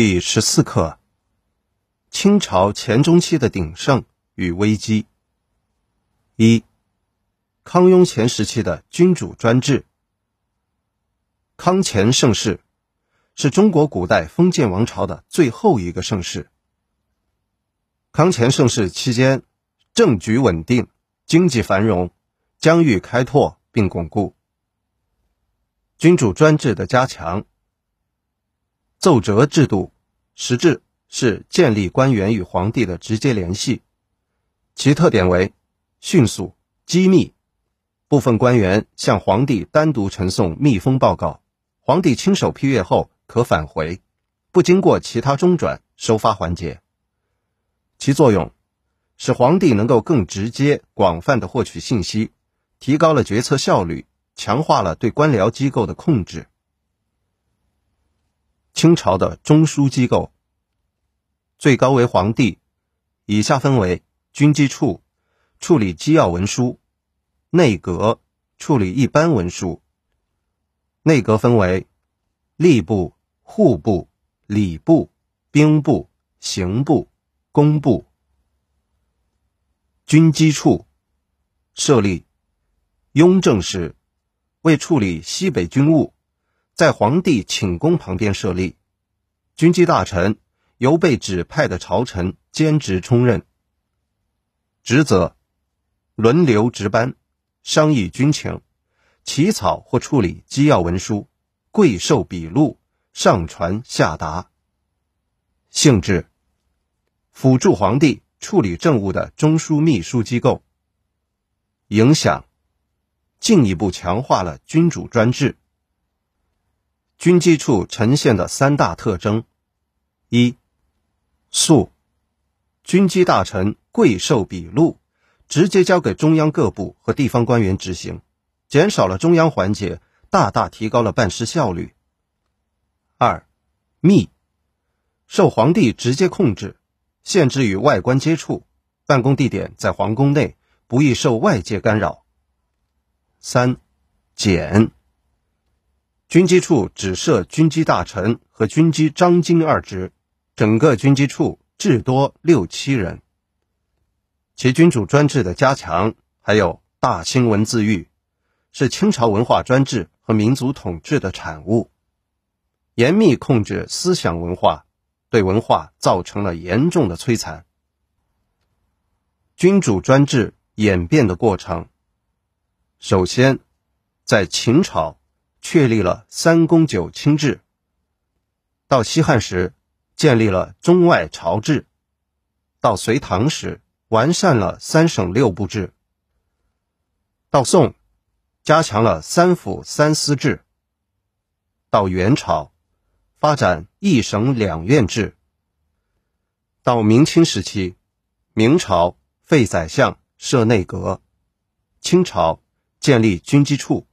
第十四课：清朝前中期的鼎盛与危机。一、康雍乾时期的君主专制。康乾盛世是中国古代封建王朝的最后一个盛世。康乾盛世期间，政局稳定，经济繁荣，疆域开拓并巩固。君主专制的加强。奏折制度实质是建立官员与皇帝的直接联系，其特点为迅速、机密。部分官员向皇帝单独呈送密封报告，皇帝亲手批阅后可返回，不经过其他中转收发环节。其作用使皇帝能够更直接、广泛的获取信息，提高了决策效率，强化了对官僚机构的控制。清朝的中枢机构，最高为皇帝，以下分为军机处，处理机要文书；内阁处理一般文书。内阁分为吏部、户部、礼部、兵部、刑部、工部。军机处设立雍正时，为处理西北军务。在皇帝寝宫旁边设立，军机大臣由被指派的朝臣兼职充任，职责轮流值班，商议军情，起草或处理机要文书，贵授笔录，上传下达。性质辅助皇帝处理政务的中枢秘书机构。影响进一步强化了君主专制。军机处呈现的三大特征：一、速，军机大臣贵寿笔录，直接交给中央各部和地方官员执行，减少了中央环节，大大提高了办事效率。二、密，受皇帝直接控制，限制与外官接触，办公地点在皇宫内，不易受外界干扰。三、简。军机处只设军机大臣和军机章京二职，整个军机处至多六七人。其君主专制的加强，还有大清文字狱，是清朝文化专制和民族统治的产物，严密控制思想文化，对文化造成了严重的摧残。君主专制演变的过程，首先在秦朝。确立了三公九卿制。到西汉时，建立了中外朝制；到隋唐时，完善了三省六部制；到宋，加强了三府三司制；到元朝，发展一省两院制；到明清时期，明朝废宰相，设内阁；清朝建立军机处。